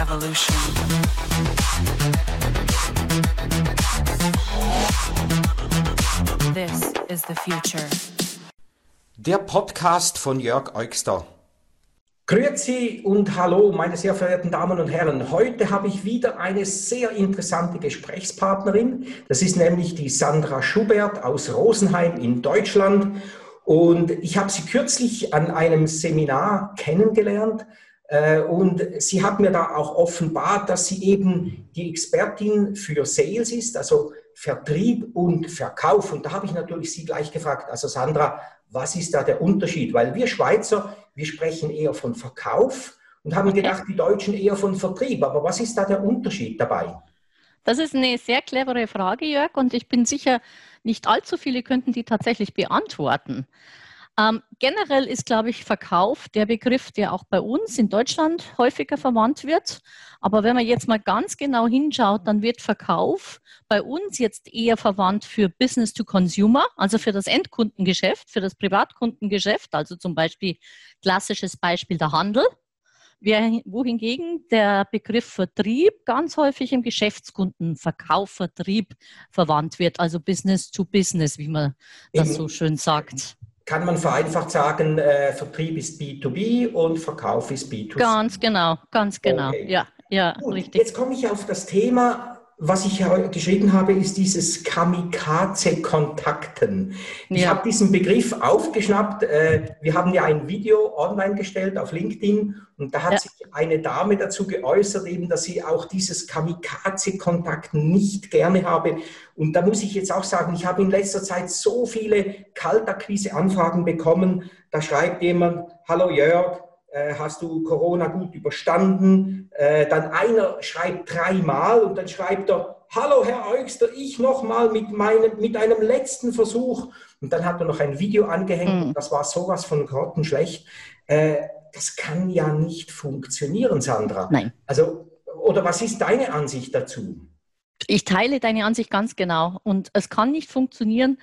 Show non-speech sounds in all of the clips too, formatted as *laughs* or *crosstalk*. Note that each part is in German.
evolution. This is the future. Der Podcast von Jörg Eugster. Grüezi und hallo, meine sehr verehrten Damen und Herren. Heute habe ich wieder eine sehr interessante Gesprächspartnerin. Das ist nämlich die Sandra Schubert aus Rosenheim in Deutschland. Und ich habe sie kürzlich an einem Seminar kennengelernt. Äh, und sie hat mir da auch offenbart, dass sie eben die Expertin für Sales ist, also Vertrieb und Verkauf. Und da habe ich natürlich sie gleich gefragt, also Sandra, was ist da der Unterschied? Weil wir Schweizer, wir sprechen eher von Verkauf und haben gedacht, die Deutschen eher von Vertrieb. Aber was ist da der Unterschied dabei? Das ist eine sehr clevere Frage, Jörg, und ich bin sicher, nicht allzu viele könnten die tatsächlich beantworten. Ähm, generell ist, glaube ich, Verkauf der Begriff, der auch bei uns in Deutschland häufiger verwandt wird. Aber wenn man jetzt mal ganz genau hinschaut, dann wird Verkauf bei uns jetzt eher verwandt für Business to Consumer, also für das Endkundengeschäft, für das Privatkundengeschäft, also zum Beispiel klassisches Beispiel der Handel. Wohingegen der Begriff Vertrieb ganz häufig im Geschäftskundenverkauf, Vertrieb verwandt wird, also Business to Business, wie man das so schön sagt kann man vereinfacht sagen, äh, Vertrieb ist B2B und Verkauf ist B2C. Ganz genau, ganz genau. Okay. Ja, ja, Gut, richtig. Jetzt komme ich auf das Thema was ich geschrieben habe, ist dieses Kamikaze-Kontakten. Ich habe diesen Begriff aufgeschnappt. Äh, wir haben ja ein Video online gestellt auf LinkedIn und da hat ja. sich eine Dame dazu geäußert, eben, dass sie auch dieses Kamikaze-Kontakten nicht gerne habe. Und da muss ich jetzt auch sagen, ich habe in letzter Zeit so viele Kaltakquise-Anfragen bekommen. Da schreibt jemand, hallo Jörg, hast du Corona gut überstanden? Äh, dann einer schreibt dreimal und dann schreibt er, hallo Herr Eugster, ich nochmal mit, mit einem letzten Versuch. Und dann hat er noch ein Video angehängt mhm. das war sowas von grottenschlecht. Äh, das kann ja nicht funktionieren, Sandra. Nein. Also, oder was ist deine Ansicht dazu? Ich teile deine Ansicht ganz genau. Und es kann nicht funktionieren,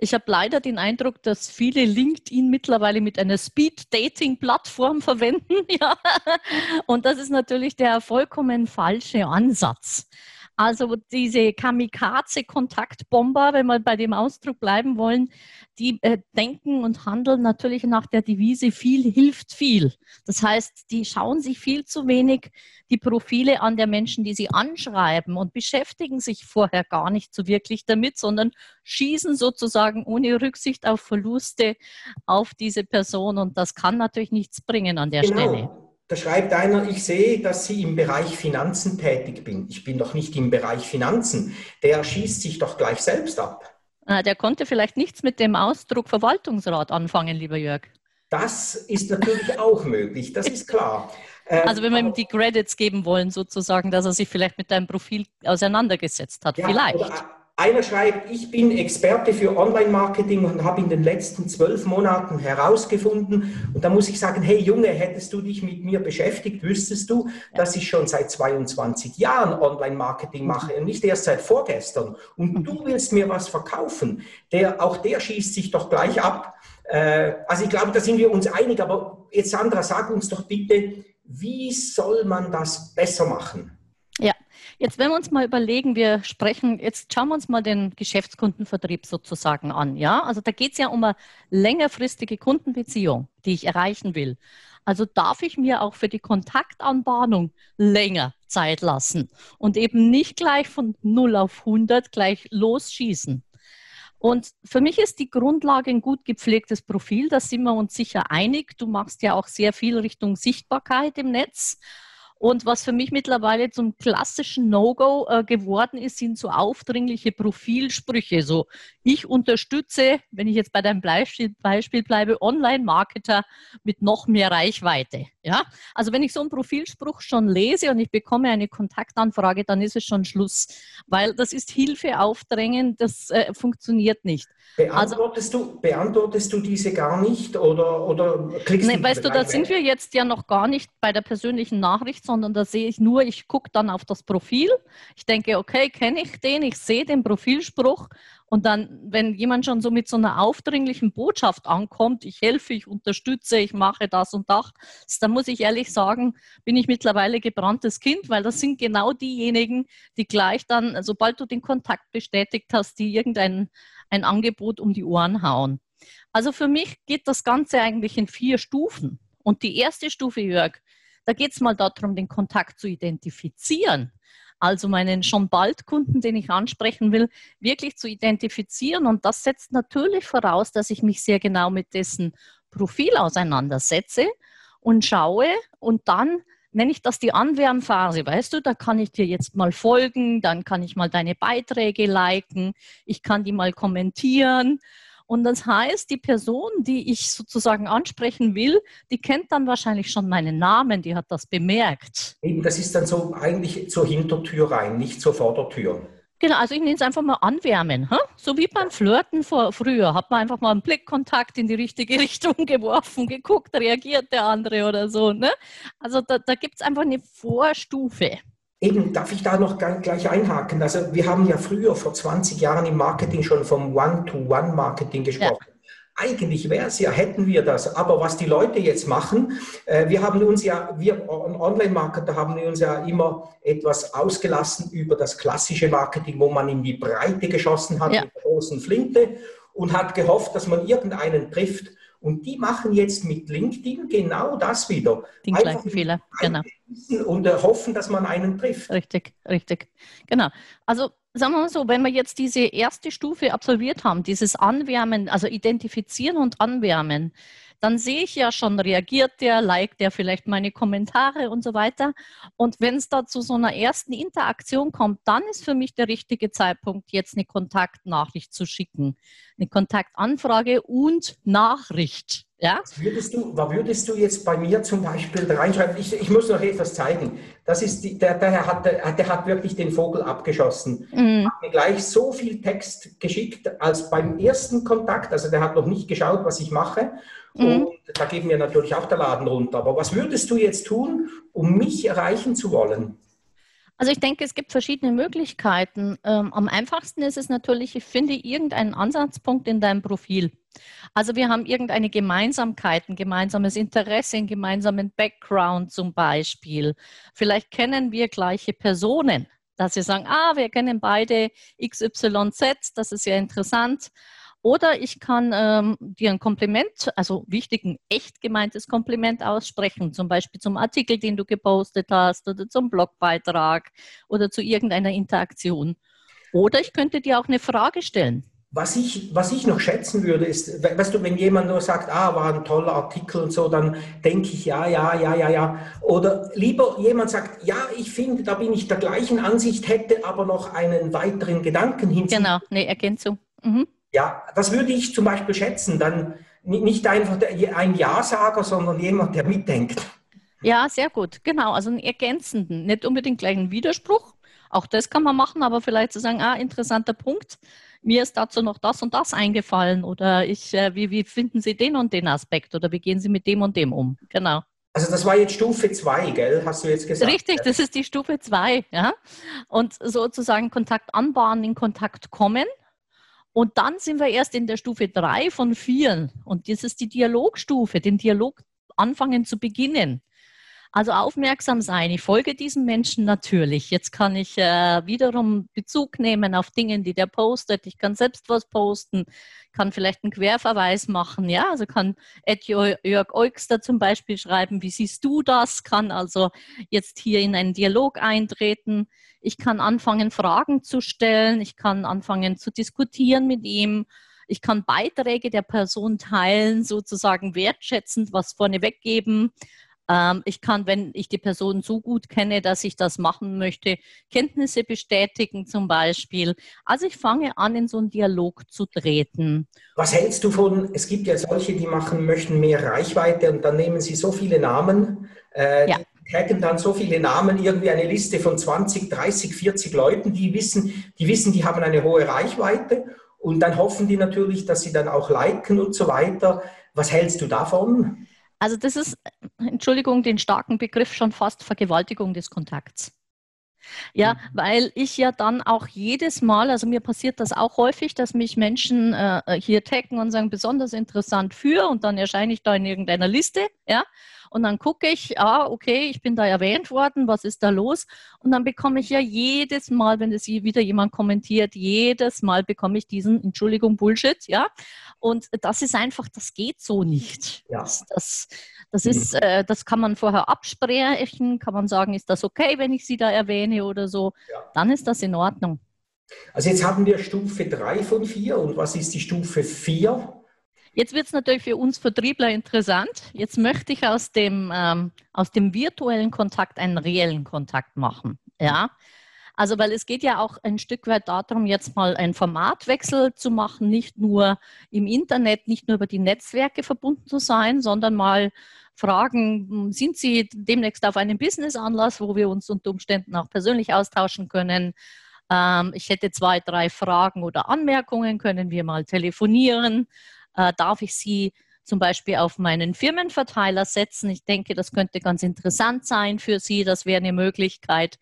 ich habe leider den Eindruck, dass viele LinkedIn mittlerweile mit einer Speed-Dating-Plattform *laughs* verwenden. Ja. Und das ist natürlich der vollkommen falsche Ansatz. Also diese Kamikaze-Kontaktbomber, wenn wir bei dem Ausdruck bleiben wollen, die äh, denken und handeln natürlich nach der Devise viel hilft viel. Das heißt, die schauen sich viel zu wenig die Profile an der Menschen, die sie anschreiben und beschäftigen sich vorher gar nicht so wirklich damit, sondern schießen sozusagen ohne Rücksicht auf Verluste auf diese Person und das kann natürlich nichts bringen an der genau. Stelle. Da schreibt einer, ich sehe, dass Sie im Bereich Finanzen tätig bin. Ich bin doch nicht im Bereich Finanzen. Der schießt sich doch gleich selbst ab. Ah, der konnte vielleicht nichts mit dem Ausdruck Verwaltungsrat anfangen, lieber Jörg. Das ist natürlich auch möglich, das ist klar. Ähm, also wenn wir ihm die Credits geben wollen, sozusagen, dass er sich vielleicht mit deinem Profil auseinandergesetzt hat, ja, vielleicht. Einer schreibt, ich bin Experte für Online-Marketing und habe in den letzten zwölf Monaten herausgefunden, und da muss ich sagen, hey Junge, hättest du dich mit mir beschäftigt, wüsstest du, dass ich schon seit 22 Jahren Online-Marketing mache und nicht erst seit vorgestern. Und du willst mir was verkaufen. Der, auch der schießt sich doch gleich ab. Äh, also ich glaube, da sind wir uns einig, aber jetzt Sandra, sag uns doch bitte, wie soll man das besser machen? Jetzt, wenn wir uns mal überlegen, wir sprechen, jetzt schauen wir uns mal den Geschäftskundenvertrieb sozusagen an. Ja, also da geht es ja um eine längerfristige Kundenbeziehung, die ich erreichen will. Also darf ich mir auch für die Kontaktanbahnung länger Zeit lassen und eben nicht gleich von 0 auf 100 gleich losschießen. Und für mich ist die Grundlage ein gut gepflegtes Profil, da sind wir uns sicher einig. Du machst ja auch sehr viel Richtung Sichtbarkeit im Netz. Und was für mich mittlerweile zum klassischen No-Go äh, geworden ist, sind so aufdringliche Profilsprüche. So, ich unterstütze, wenn ich jetzt bei deinem Beispiel, Beispiel bleibe, Online-Marketer mit noch mehr Reichweite. Ja, also wenn ich so einen Profilspruch schon lese und ich bekomme eine Kontaktanfrage, dann ist es schon Schluss, weil das ist Hilfe aufdrängen, das äh, funktioniert nicht. Beantwortest, also, du, beantwortest du diese gar nicht oder, oder klickst du Weißt du, da sind wir jetzt ja noch gar nicht bei der persönlichen Nachricht, sondern da sehe ich nur, ich gucke dann auf das Profil. Ich denke, okay, kenne ich den, ich sehe den Profilspruch und dann, wenn jemand schon so mit so einer aufdringlichen Botschaft ankommt, ich helfe, ich unterstütze, ich mache das und das, dann muss ich ehrlich sagen, bin ich mittlerweile gebranntes Kind, weil das sind genau diejenigen, die gleich dann, sobald du den Kontakt bestätigt hast, die irgendein ein Angebot um die Ohren hauen. Also für mich geht das Ganze eigentlich in vier Stufen. Und die erste Stufe, Jörg, da geht es mal darum, den Kontakt zu identifizieren. Also meinen schon bald Kunden, den ich ansprechen will, wirklich zu identifizieren. Und das setzt natürlich voraus, dass ich mich sehr genau mit dessen Profil auseinandersetze und schaue und dann nenne ich das die Anwärmphase, weißt du, da kann ich dir jetzt mal folgen, dann kann ich mal deine Beiträge liken, ich kann die mal kommentieren und das heißt, die Person, die ich sozusagen ansprechen will, die kennt dann wahrscheinlich schon meinen Namen, die hat das bemerkt. Eben, das ist dann so eigentlich zur Hintertür rein, nicht zur Vordertür. Genau, also ich nenne es einfach mal anwärmen. Hm? So wie beim Flirten vor, früher. Hat man einfach mal einen Blickkontakt in die richtige *laughs* Richtung geworfen, geguckt, reagiert der andere oder so. Ne? Also da, da gibt es einfach eine Vorstufe. Eben, darf ich da noch gleich einhaken? Also wir haben ja früher, vor 20 Jahren im Marketing schon vom One-to-One-Marketing gesprochen. Ja. Eigentlich wäre es ja, hätten wir das. Aber was die Leute jetzt machen, äh, wir haben uns ja, wir Online-Marketer haben uns ja immer etwas ausgelassen über das klassische Marketing, wo man in die Breite geschossen hat ja. mit der großen Flinte und hat gehofft, dass man irgendeinen trifft. Und die machen jetzt mit LinkedIn genau das wieder. Den gleichen Fehler, genau. Und äh, hoffen, dass man einen trifft. Richtig, richtig. Genau. Also sagen wir mal so, wenn wir jetzt diese erste Stufe absolviert haben, dieses Anwärmen, also identifizieren und anwärmen, dann sehe ich ja schon, reagiert der, liked der vielleicht meine Kommentare und so weiter. Und wenn es da zu so einer ersten Interaktion kommt, dann ist für mich der richtige Zeitpunkt, jetzt eine Kontaktnachricht zu schicken. Eine Kontaktanfrage und Nachricht. Ja? Was würdest du, was würdest du jetzt bei mir zum Beispiel reinschreiben? Ich, ich muss noch etwas zeigen. Das ist die, der, der, hat, der hat wirklich den Vogel abgeschossen. Mhm. Hat mir gleich so viel Text geschickt als beim ersten Kontakt. Also der hat noch nicht geschaut, was ich mache. Mhm. Und da geben wir natürlich auch der Laden runter. Aber was würdest du jetzt tun, um mich erreichen zu wollen? Also ich denke, es gibt verschiedene Möglichkeiten. Ähm, am einfachsten ist es natürlich, ich finde irgendeinen Ansatzpunkt in deinem Profil. Also wir haben irgendeine Gemeinsamkeit, ein gemeinsames Interesse, einen gemeinsamen Background zum Beispiel. Vielleicht kennen wir gleiche Personen, dass wir sagen, ah, wir kennen beide XYZ, das ist ja interessant. Oder ich kann ähm, dir ein Kompliment, also wichtig, ein echt gemeintes Kompliment aussprechen, zum Beispiel zum Artikel, den du gepostet hast oder zum Blogbeitrag oder zu irgendeiner Interaktion. Oder ich könnte dir auch eine Frage stellen. Was ich, was ich noch schätzen würde, ist, weißt du, wenn jemand nur sagt, ah, war ein toller Artikel und so, dann denke ich, ja, ja, ja, ja, ja. Oder lieber jemand sagt, ja, ich finde, da bin ich der gleichen Ansicht, hätte aber noch einen weiteren Gedanken hinzu. Genau, eine Ergänzung. Mhm. Ja, das würde ich zum Beispiel schätzen. Dann nicht einfach ein Ja-Sager, sondern jemand, der mitdenkt. Ja, sehr gut. Genau, also einen ergänzenden, nicht unbedingt gleich einen Widerspruch. Auch das kann man machen, aber vielleicht zu sagen, ah, interessanter Punkt. Mir ist dazu noch das und das eingefallen oder ich, äh, wie, wie finden Sie den und den Aspekt oder wie gehen Sie mit dem und dem um? Genau. Also das war jetzt Stufe 2, gell? Hast du jetzt gesagt? Richtig, das ist die Stufe 2, ja. Und sozusagen Kontakt anbahnen, in Kontakt kommen und dann sind wir erst in der Stufe drei von vier. Und das ist die Dialogstufe, den Dialog anfangen zu beginnen. Also aufmerksam sein. Ich folge diesen Menschen natürlich. Jetzt kann ich äh, wiederum Bezug nehmen auf Dinge, die der postet. Ich kann selbst was posten, kann vielleicht einen Querverweis machen. Ja, also kann Ed Jörg Eugster zum Beispiel schreiben, wie siehst du das? Kann also jetzt hier in einen Dialog eintreten. Ich kann anfangen, Fragen zu stellen. Ich kann anfangen zu diskutieren mit ihm. Ich kann Beiträge der Person teilen, sozusagen wertschätzend was vorneweg geben. Ähm, ich kann, wenn ich die Person so gut kenne, dass ich das machen möchte, Kenntnisse bestätigen zum Beispiel. Also ich fange an, in so einen Dialog zu treten. Was hältst du von, es gibt ja solche, die machen, möchten mehr Reichweite und dann nehmen sie so viele Namen, äh, ja. taggen dann so viele Namen, irgendwie eine Liste von 20, 30, 40 Leuten, die wissen, die wissen, die haben eine hohe Reichweite und dann hoffen die natürlich, dass sie dann auch liken und so weiter. Was hältst du davon? Also das ist, Entschuldigung, den starken Begriff schon fast Vergewaltigung des Kontakts. Ja, mhm. weil ich ja dann auch jedes Mal, also mir passiert das auch häufig, dass mich Menschen äh, hier taggen und sagen, besonders interessant für und dann erscheine ich da in irgendeiner Liste, ja, und dann gucke ich, ah, okay, ich bin da erwähnt worden, was ist da los? Und dann bekomme ich ja jedes Mal, wenn es wieder jemand kommentiert, jedes Mal bekomme ich diesen, Entschuldigung, Bullshit, ja. Und das ist einfach, das geht so nicht. Ja. Das, das, das ist, mhm. äh, das kann man vorher absprechen, kann man sagen, ist das okay, wenn ich Sie da erwähne oder so, ja. dann ist das in Ordnung. Also jetzt haben wir Stufe 3 von 4 und was ist die Stufe 4? Jetzt wird es natürlich für uns Vertriebler interessant. Jetzt möchte ich aus dem, ähm, aus dem virtuellen Kontakt einen reellen Kontakt machen. Ja. Also, weil es geht ja auch ein Stück weit darum, jetzt mal einen Formatwechsel zu machen, nicht nur im Internet, nicht nur über die Netzwerke verbunden zu sein, sondern mal fragen, hm, sind Sie demnächst auf einem Business-Anlass, wo wir uns unter Umständen auch persönlich austauschen können? Ähm, ich hätte zwei, drei Fragen oder Anmerkungen, können wir mal telefonieren? Äh, darf ich sie zum Beispiel auf meinen Firmenverteiler setzen. Ich denke, das könnte ganz interessant sein für Sie. Das wäre eine Möglichkeit.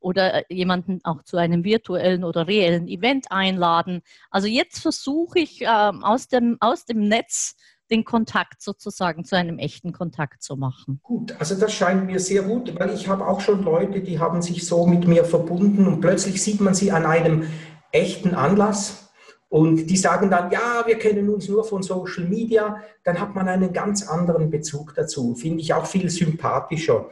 Oder äh, jemanden auch zu einem virtuellen oder reellen Event einladen. Also jetzt versuche ich äh, aus, dem, aus dem Netz den Kontakt sozusagen zu einem echten Kontakt zu machen. Gut, also das scheint mir sehr gut, weil ich habe auch schon Leute, die haben sich so mit mir verbunden und plötzlich sieht man sie an einem echten Anlass und die sagen dann, ja, wir kennen uns nur von Social Media, dann hat man einen ganz anderen Bezug dazu. Finde ich auch viel sympathischer.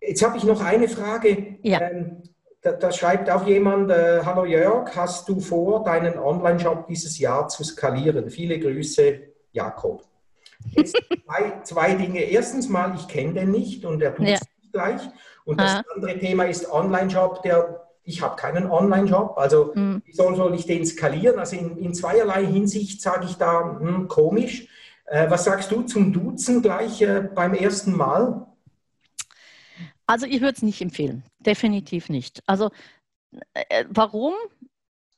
Jetzt habe ich noch eine Frage. Ja. Ähm, da, da, schreibt auch jemand, äh, hallo Jörg, hast du vor, deinen Online-Shop dieses Jahr zu skalieren? Viele Grüße, Jakob. Jetzt *laughs* zwei, zwei Dinge. Erstens mal, ich kenne den nicht und er tut es ja. gleich. Und das ah. andere Thema ist Online-Shop, der ich habe keinen Online-Job, also mhm. wie soll, soll ich den skalieren? Also in, in zweierlei Hinsicht sage ich da hm, komisch. Äh, was sagst du zum Duzen gleich äh, beim ersten Mal? Also ich würde es nicht empfehlen, definitiv nicht. Also äh, warum?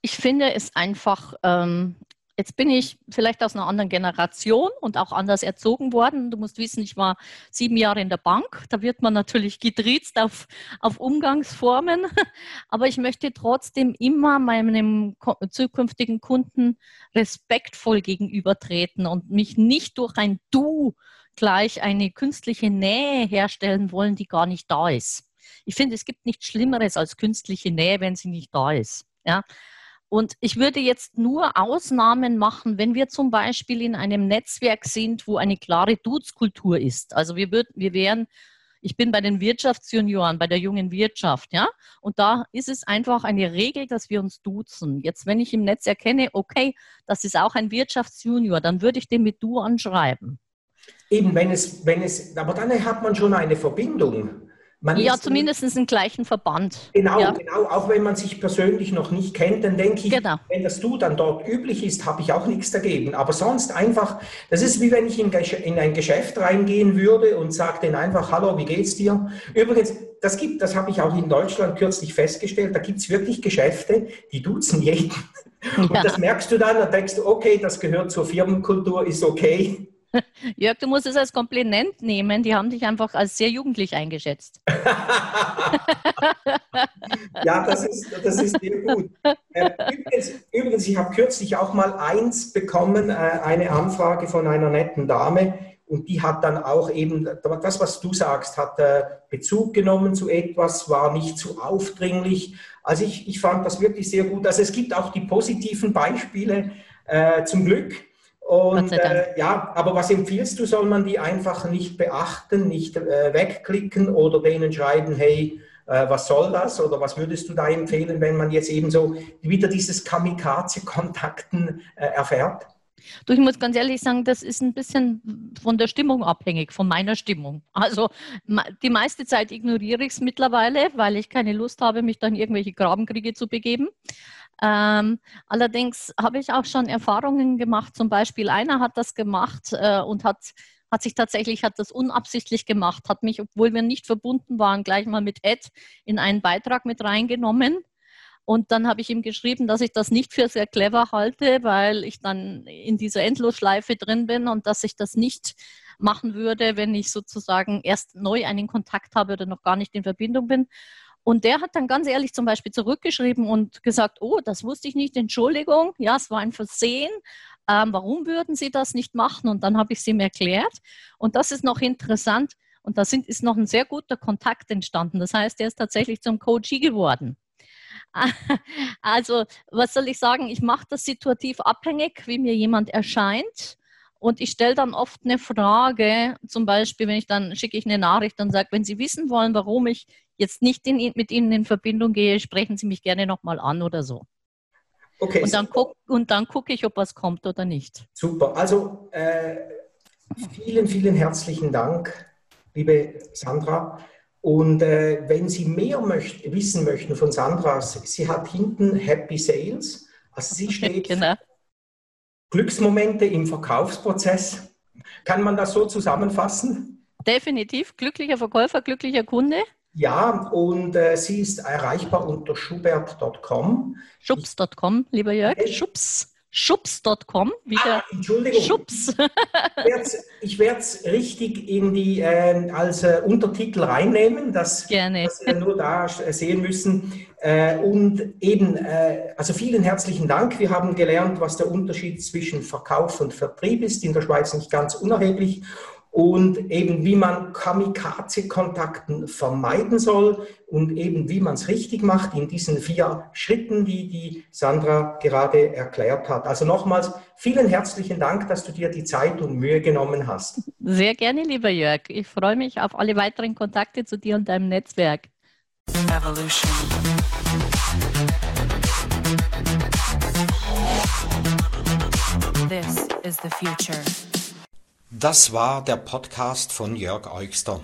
Ich finde es einfach ähm, Jetzt bin ich vielleicht aus einer anderen Generation und auch anders erzogen worden. Du musst wissen, ich war sieben Jahre in der Bank. Da wird man natürlich getriezt auf, auf Umgangsformen. *laughs* Aber ich möchte trotzdem immer meinem zukünftigen Kunden respektvoll gegenübertreten und mich nicht durch ein Du gleich eine künstliche Nähe herstellen wollen, die gar nicht da ist. Ich finde, es gibt nichts Schlimmeres als künstliche Nähe, wenn sie nicht da ist. Ja, und ich würde jetzt nur Ausnahmen machen, wenn wir zum Beispiel in einem Netzwerk sind, wo eine klare Dutzkultur ist. Also wir, würd, wir wären, ich bin bei den Wirtschaftsjunioren, bei der jungen Wirtschaft, ja, und da ist es einfach eine Regel, dass wir uns duzen. Jetzt, wenn ich im Netz erkenne, okay, das ist auch ein Wirtschaftsjunior, dann würde ich den mit du anschreiben. Eben, wenn es, wenn es, aber dann hat man schon eine Verbindung. Man ja, zumindest im gleichen Verband. Genau, ja. genau. Auch wenn man sich persönlich noch nicht kennt, dann denke ich, genau. wenn das Du dann dort üblich ist, habe ich auch nichts dagegen. Aber sonst einfach, das ist wie wenn ich in, in ein Geschäft reingehen würde und sage denen einfach, hallo, wie geht's dir? Übrigens, das gibt, das habe ich auch in Deutschland kürzlich festgestellt, da gibt es wirklich Geschäfte, die duzen jeden. Und ja. das merkst du dann und denkst du, okay, das gehört zur Firmenkultur, ist okay. *laughs* Jörg, du musst es als Kompliment nehmen. Die haben dich einfach als sehr jugendlich eingeschätzt. *laughs* ja, das ist, das ist sehr gut. Äh, übrigens, übrigens, ich habe kürzlich auch mal eins bekommen, äh, eine Anfrage von einer netten Dame. Und die hat dann auch eben, das, was du sagst, hat äh, Bezug genommen zu etwas, war nicht zu aufdringlich. Also ich, ich fand das wirklich sehr gut. Also es gibt auch die positiven Beispiele, zum Glück. Und äh, ja, aber was empfiehlst du? Soll man die einfach nicht beachten, nicht äh, wegklicken oder denen schreiben, hey, äh, was soll das? Oder was würdest du da empfehlen, wenn man jetzt eben so wieder dieses Kamikaze-Kontakten äh, erfährt? Du, ich muss ganz ehrlich sagen, das ist ein bisschen von der Stimmung abhängig, von meiner Stimmung. Also die meiste Zeit ignoriere ich es mittlerweile, weil ich keine Lust habe, mich dann in irgendwelche Grabenkriege zu begeben. Ähm, allerdings habe ich auch schon Erfahrungen gemacht. Zum Beispiel einer hat das gemacht äh, und hat hat sich tatsächlich, hat das unabsichtlich gemacht, hat mich, obwohl wir nicht verbunden waren, gleich mal mit Ed in einen Beitrag mit reingenommen. Und dann habe ich ihm geschrieben, dass ich das nicht für sehr clever halte, weil ich dann in dieser Endlosschleife drin bin und dass ich das nicht machen würde, wenn ich sozusagen erst neu einen Kontakt habe oder noch gar nicht in Verbindung bin. Und der hat dann ganz ehrlich zum Beispiel zurückgeschrieben und gesagt, oh, das wusste ich nicht, Entschuldigung, ja, es war ein Versehen. Ähm, warum würden Sie das nicht machen? Und dann habe ich es ihm erklärt. Und das ist noch interessant. Und da sind, ist noch ein sehr guter Kontakt entstanden. Das heißt, er ist tatsächlich zum Coachie geworden. *laughs* Also, was soll ich sagen? Ich mache das situativ abhängig, wie mir jemand erscheint. Und ich stelle dann oft eine Frage, zum Beispiel, wenn ich dann schicke ich eine Nachricht und sage, wenn Sie wissen wollen, warum ich jetzt nicht in, mit Ihnen in Verbindung gehe, sprechen Sie mich gerne nochmal an oder so. Okay. Und dann, guck, und dann gucke ich, ob was kommt oder nicht. Super. Also äh, vielen, vielen herzlichen Dank, liebe Sandra. Und äh, wenn Sie mehr möcht wissen möchten von Sandra, sie hat hinten Happy Sales. Also sie *laughs* steht genau. Glücksmomente im Verkaufsprozess. Kann man das so zusammenfassen? Definitiv. Glücklicher Verkäufer, glücklicher Kunde. Ja, und äh, sie ist erreichbar unter schubert.com. Schubs.com, lieber Jörg. Schubs. Schubs.com, wieder ah, Entschuldigung. Schubs. ich werde es richtig in die, äh, als äh, Untertitel reinnehmen, dass, dass wir nur da sehen müssen. Äh, und eben, äh, also vielen herzlichen Dank. Wir haben gelernt, was der Unterschied zwischen Verkauf und Vertrieb ist. In der Schweiz nicht ganz unerheblich und eben wie man Kamikaze-Kontakten vermeiden soll und eben wie man es richtig macht in diesen vier Schritten, die die Sandra gerade erklärt hat. Also nochmals vielen herzlichen Dank, dass du dir die Zeit und Mühe genommen hast. Sehr gerne, lieber Jörg. Ich freue mich auf alle weiteren Kontakte zu dir und deinem Netzwerk. Evolution. This is the future. Das war der Podcast von Jörg Eugster.